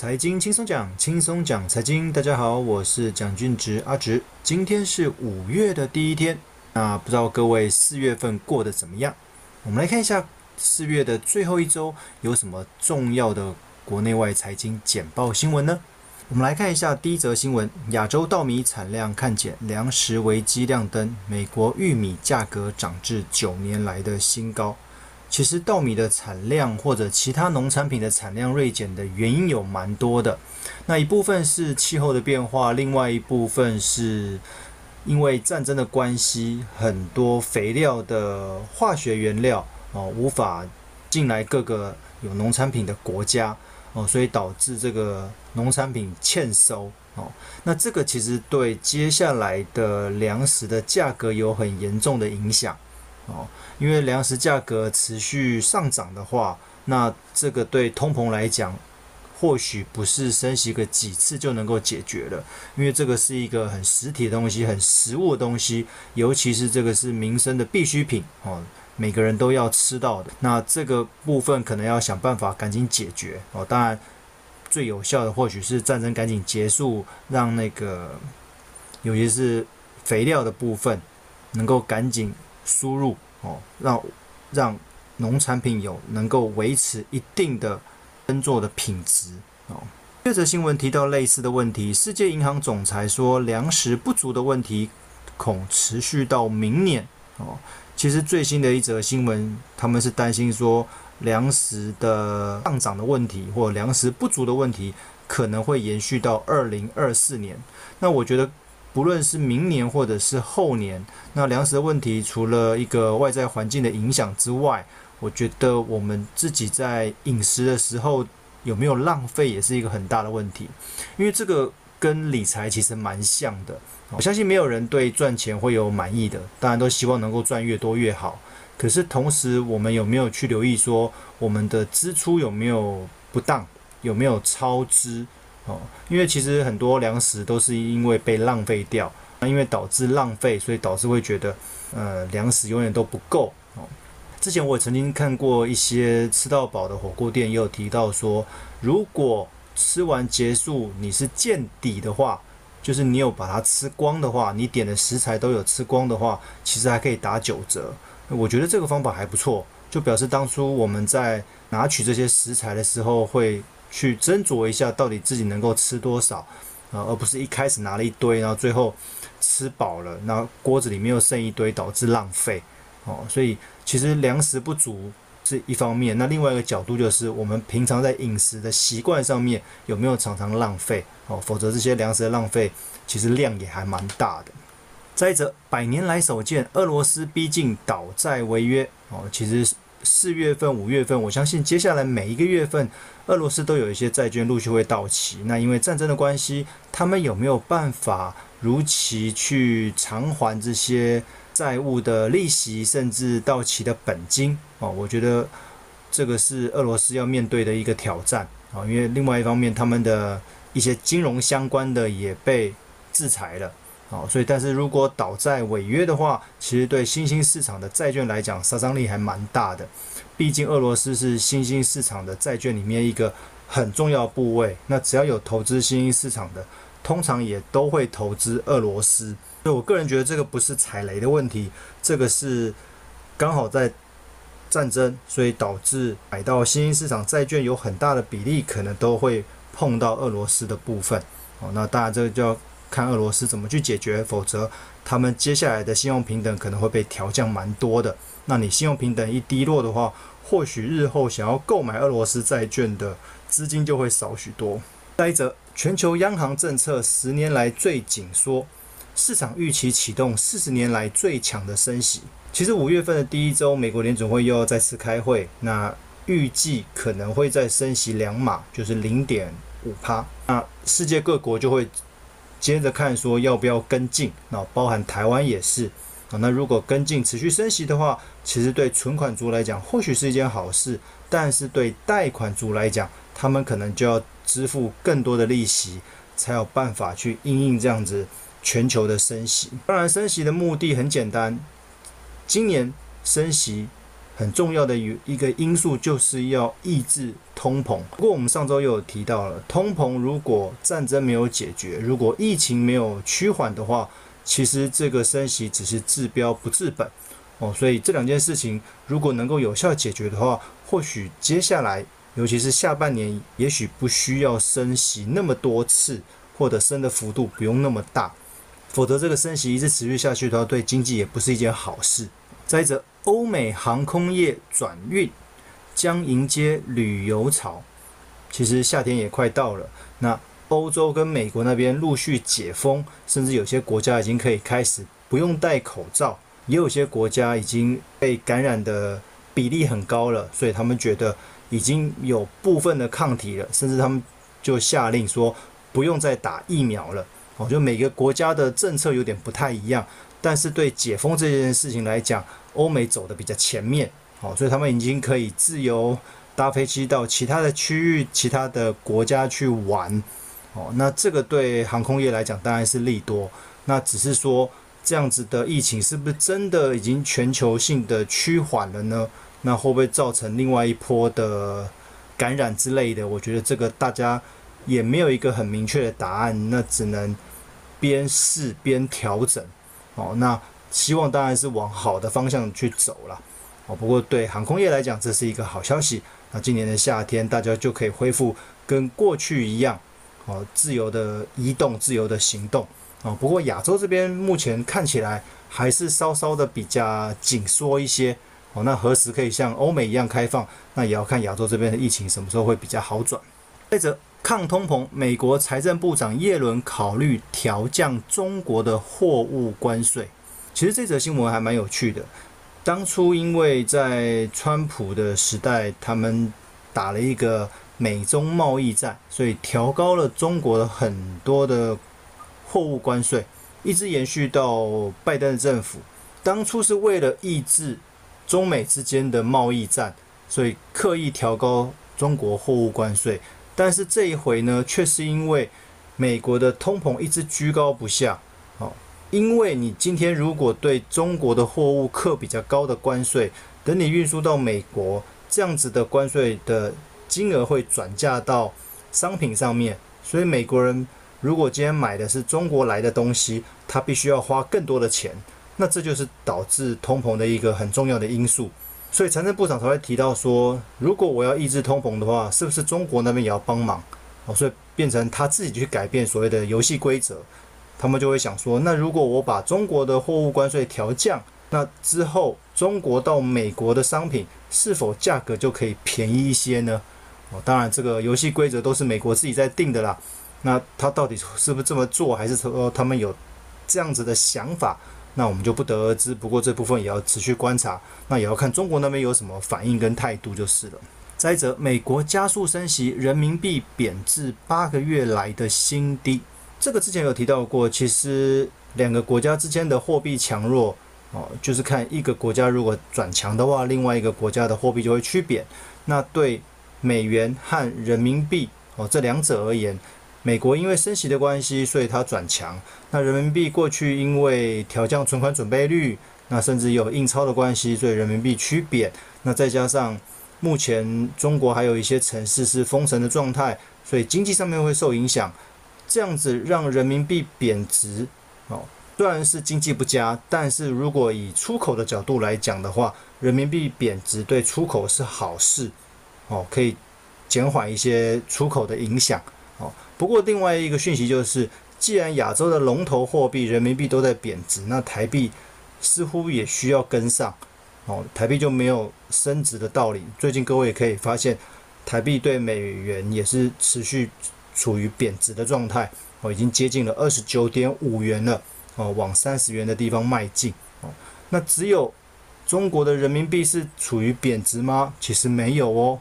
财经轻松讲，轻松讲财经。大家好，我是蒋俊植阿植。今天是五月的第一天，那不知道各位四月份过得怎么样？我们来看一下四月的最后一周有什么重要的国内外财经简报新闻呢？我们来看一下第一则新闻：亚洲稻米产量看减，粮食危机亮灯，美国玉米价格涨至九年来的新高。其实稻米的产量或者其他农产品的产量锐减的原因有蛮多的，那一部分是气候的变化，另外一部分是因为战争的关系，很多肥料的化学原料哦无法进来各个有农产品的国家哦，所以导致这个农产品欠收哦。那这个其实对接下来的粮食的价格有很严重的影响。哦，因为粮食价格持续上涨的话，那这个对通膨来讲，或许不是升息个几次就能够解决了。因为这个是一个很实体的东西，很实物的东西，尤其是这个是民生的必需品哦，每个人都要吃到的。那这个部分可能要想办法赶紧解决哦。当然，最有效的或许是战争赶紧结束，让那个尤其是肥料的部分能够赶紧。输入哦，让让农产品有能够维持一定的耕作的品质哦。这则新闻提到类似的问题，世界银行总裁说，粮食不足的问题恐持续到明年哦。其实最新的一则新闻，他们是担心说粮食的上涨的问题或粮食不足的问题可能会延续到二零二四年。那我觉得。不论是明年或者是后年，那粮食的问题，除了一个外在环境的影响之外，我觉得我们自己在饮食的时候有没有浪费，也是一个很大的问题。因为这个跟理财其实蛮像的。我相信没有人对赚钱会有满意的，当然都希望能够赚越多越好。可是同时，我们有没有去留意说，我们的支出有没有不当，有没有超支？哦，因为其实很多粮食都是因为被浪费掉，那因为导致浪费，所以导致会觉得，呃，粮食永远都不够。哦，之前我也曾经看过一些吃到饱的火锅店，也有提到说，如果吃完结束你是见底的话，就是你有把它吃光的话，你点的食材都有吃光的话，其实还可以打九折。我觉得这个方法还不错，就表示当初我们在拿取这些食材的时候会。去斟酌一下，到底自己能够吃多少啊，而不是一开始拿了一堆，然后最后吃饱了，那锅子里面又剩一堆，导致浪费哦。所以其实粮食不足是一方面，那另外一个角度就是我们平常在饮食的习惯上面有没有常常浪费哦？否则这些粮食的浪费其实量也还蛮大的。再者，百年来首见，俄罗斯逼近倒债违约哦，其实。四月份、五月份，我相信接下来每一个月份，俄罗斯都有一些债券陆续会到期。那因为战争的关系，他们有没有办法如期去偿还这些债务的利息，甚至到期的本金？哦，我觉得这个是俄罗斯要面对的一个挑战啊。因为另外一方面，他们的一些金融相关的也被制裁了。好，所以但是如果倒债违约的话，其实对新兴市场的债券来讲，杀伤力还蛮大的。毕竟俄罗斯是新兴市场的债券里面一个很重要部位。那只要有投资新兴市场的，通常也都会投资俄罗斯。所以我个人觉得这个不是踩雷的问题，这个是刚好在战争，所以导致买到新兴市场债券有很大的比例可能都会碰到俄罗斯的部分。哦，那当然这个就要。看俄罗斯怎么去解决，否则他们接下来的信用平等可能会被调降蛮多的。那你信用平等一低落的话，或许日后想要购买俄罗斯债券的资金就会少许多。再者，全球央行政策十年来最紧缩，市场预期启动四十年来最强的升息。其实五月份的第一周，美国联准会又要再次开会，那预计可能会再升息两码，就是零点五趴。那世界各国就会。接着看说要不要跟进，那包含台湾也是啊。那如果跟进持续升息的话，其实对存款族来讲或许是一件好事，但是对贷款族来讲，他们可能就要支付更多的利息，才有办法去应应这样子全球的升息。当然，升息的目的很简单，今年升息很重要的一个因素就是要抑制通膨。不过我们上周又有提到了，通膨如果战争没有解决，如果疫情没有趋缓的话，其实这个升息只是治标不治本哦。所以这两件事情如果能够有效解决的话，或许接下来，尤其是下半年，也许不需要升息那么多次，或者升的幅度不用那么大。否则这个升息一直持续下去的话，对经济也不是一件好事。再者，欧美航空业转运将迎接旅游潮。其实夏天也快到了，那欧洲跟美国那边陆续解封，甚至有些国家已经可以开始不用戴口罩，也有些国家已经被感染的比例很高了，所以他们觉得已经有部分的抗体了，甚至他们就下令说不用再打疫苗了。我觉得每个国家的政策有点不太一样，但是对解封这件事情来讲，欧美走的比较前面，好，所以他们已经可以自由搭飞机到其他的区域、其他的国家去玩，哦，那这个对航空业来讲当然是利多。那只是说这样子的疫情是不是真的已经全球性的趋缓了呢？那会不会造成另外一波的感染之类的？我觉得这个大家也没有一个很明确的答案，那只能边试边调整，哦，那。希望当然是往好的方向去走了，哦，不过对航空业来讲，这是一个好消息。那今年的夏天，大家就可以恢复跟过去一样，哦，自由的移动、自由的行动，哦，不过亚洲这边目前看起来还是稍稍的比较紧缩一些，哦，那何时可以像欧美一样开放？那也要看亚洲这边的疫情什么时候会比较好转。再者，抗通膨，美国财政部长耶伦考虑调降中国的货物关税。其实这则新闻还蛮有趣的。当初因为在川普的时代，他们打了一个美中贸易战，所以调高了中国的很多的货物关税，一直延续到拜登的政府。当初是为了抑制中美之间的贸易战，所以刻意调高中国货物关税。但是这一回呢，却是因为美国的通膨一直居高不下，哦。因为你今天如果对中国的货物课比较高的关税，等你运输到美国，这样子的关税的金额会转嫁到商品上面，所以美国人如果今天买的是中国来的东西，他必须要花更多的钱，那这就是导致通膨的一个很重要的因素。所以财政部长才会提到说，如果我要抑制通膨的话，是不是中国那边也要帮忙？哦，所以变成他自己去改变所谓的游戏规则。他们就会想说，那如果我把中国的货物关税调降，那之后中国到美国的商品是否价格就可以便宜一些呢？哦，当然这个游戏规则都是美国自己在定的啦。那他到底是不是这么做，还是说他们有这样子的想法？那我们就不得而知。不过这部分也要持续观察，那也要看中国那边有什么反应跟态度就是了。再者，美国加速升息，人民币贬至八个月来的新低。这个之前有提到过，其实两个国家之间的货币强弱，哦，就是看一个国家如果转强的话，另外一个国家的货币就会趋贬。那对美元和人民币哦这两者而言，美国因为升息的关系，所以它转强。那人民币过去因为调降存款准备率，那甚至有印钞的关系，所以人民币趋贬。那再加上目前中国还有一些城市是封城的状态，所以经济上面会受影响。这样子让人民币贬值，哦，虽然是经济不佳，但是如果以出口的角度来讲的话，人民币贬值对出口是好事，哦，可以减缓一些出口的影响，哦。不过另外一个讯息就是，既然亚洲的龙头货币人民币都在贬值，那台币似乎也需要跟上，哦，台币就没有升值的道理。最近各位也可以发现，台币对美元也是持续。处于贬值的状态哦，已经接近了二十九点五元了哦，往三十元的地方迈进哦。那只有中国的人民币是处于贬值吗？其实没有哦。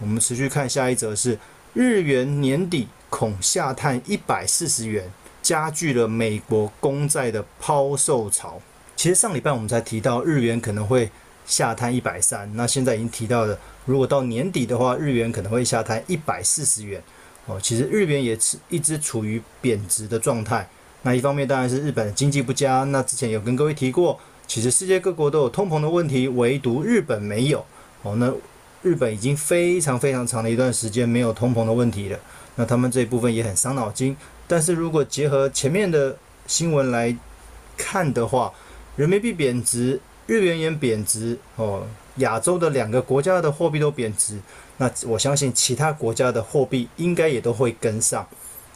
我们持续看下一则是日元年底恐下探一百四十元，加剧了美国公债的抛售潮。其实上礼拜我们才提到日元可能会下探一百三，那现在已经提到了，如果到年底的话，日元可能会下探一百四十元。哦，其实日元也是一直处于贬值的状态。那一方面当然是日本的经济不佳。那之前有跟各位提过，其实世界各国都有通膨的问题，唯独日本没有。哦，那日本已经非常非常长的一段时间没有通膨的问题了。那他们这一部分也很伤脑筋。但是如果结合前面的新闻来看的话，人民币贬值，日元也贬值，哦，亚洲的两个国家的货币都贬值，那我相信其他国家的货币应该也都会跟上。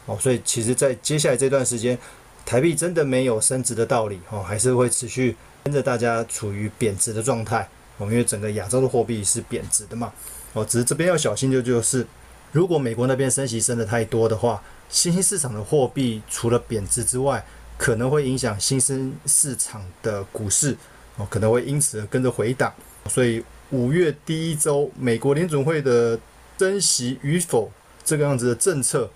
哦，所以其实，在接下来这段时间，台币真的没有升值的道理，哦，还是会持续跟着大家处于贬值的状态。哦，因为整个亚洲的货币是贬值的嘛。哦，只是这边要小心，就就是如果美国那边升息升得太多的话，新兴市场的货币除了贬值之外，可能会影响新兴市场的股市，哦，可能会因此而跟着回档。所以五月第一周，美国联准会的升息与否这个样子的政策，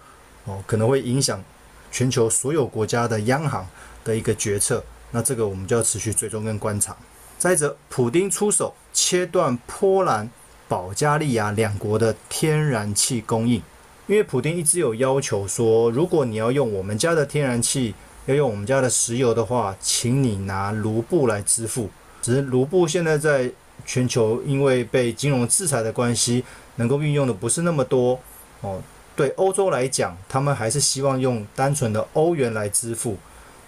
哦，可能会影响全球所有国家的央行的一个决策。那这个我们就要持续追踪跟观察。再者，普丁出手切断波兰、保加利亚两国的天然气供应，因为普丁一直有要求说，如果你要用我们家的天然气，要用我们家的石油的话，请你拿卢布来支付。只是卢布现在在全球因为被金融制裁的关系，能够运用的不是那么多哦。对欧洲来讲，他们还是希望用单纯的欧元来支付。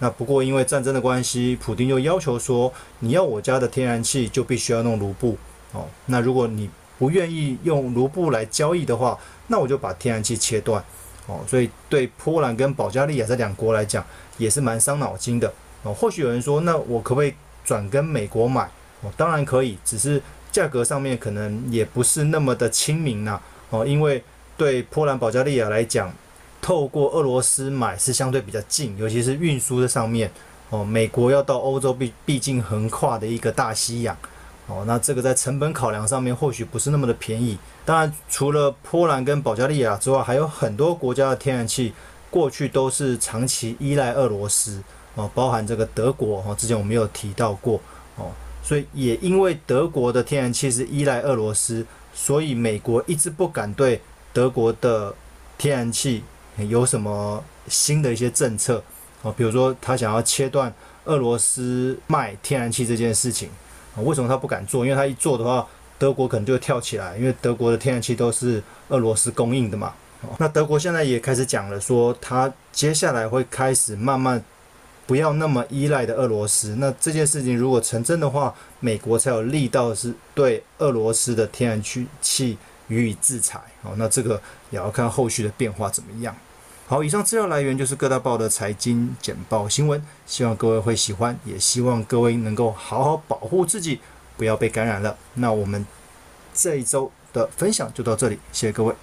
那不过因为战争的关系，普丁又要求说，你要我家的天然气就必须要用卢布哦。那如果你不愿意用卢布来交易的话，那我就把天然气切断哦。所以对波兰跟保加利亚这两国来讲，也是蛮伤脑筋的哦。或许有人说，那我可不可以转跟美国买？哦，当然可以，只是价格上面可能也不是那么的亲民呐哦。因为对波兰、保加利亚来讲，透过俄罗斯买是相对比较近，尤其是运输的上面哦。美国要到欧洲毕毕竟横跨的一个大西洋哦，那这个在成本考量上面或许不是那么的便宜。当然，除了波兰跟保加利亚之外，还有很多国家的天然气过去都是长期依赖俄罗斯哦，包含这个德国哦，之前我们有提到过哦，所以也因为德国的天然气是依赖俄罗斯，所以美国一直不敢对德国的天然气。有什么新的一些政策啊？比如说，他想要切断俄罗斯卖天然气这件事情啊？为什么他不敢做？因为他一做的话，德国可能就会跳起来，因为德国的天然气都是俄罗斯供应的嘛。那德国现在也开始讲了，说他接下来会开始慢慢不要那么依赖的俄罗斯。那这件事情如果成真的话，美国才有力道是对俄罗斯的天然气予以制裁。好，那这个也要看后续的变化怎么样。好，以上资料来源就是各大报的财经简报新闻，希望各位会喜欢，也希望各位能够好好保护自己，不要被感染了。那我们这一周的分享就到这里，谢谢各位。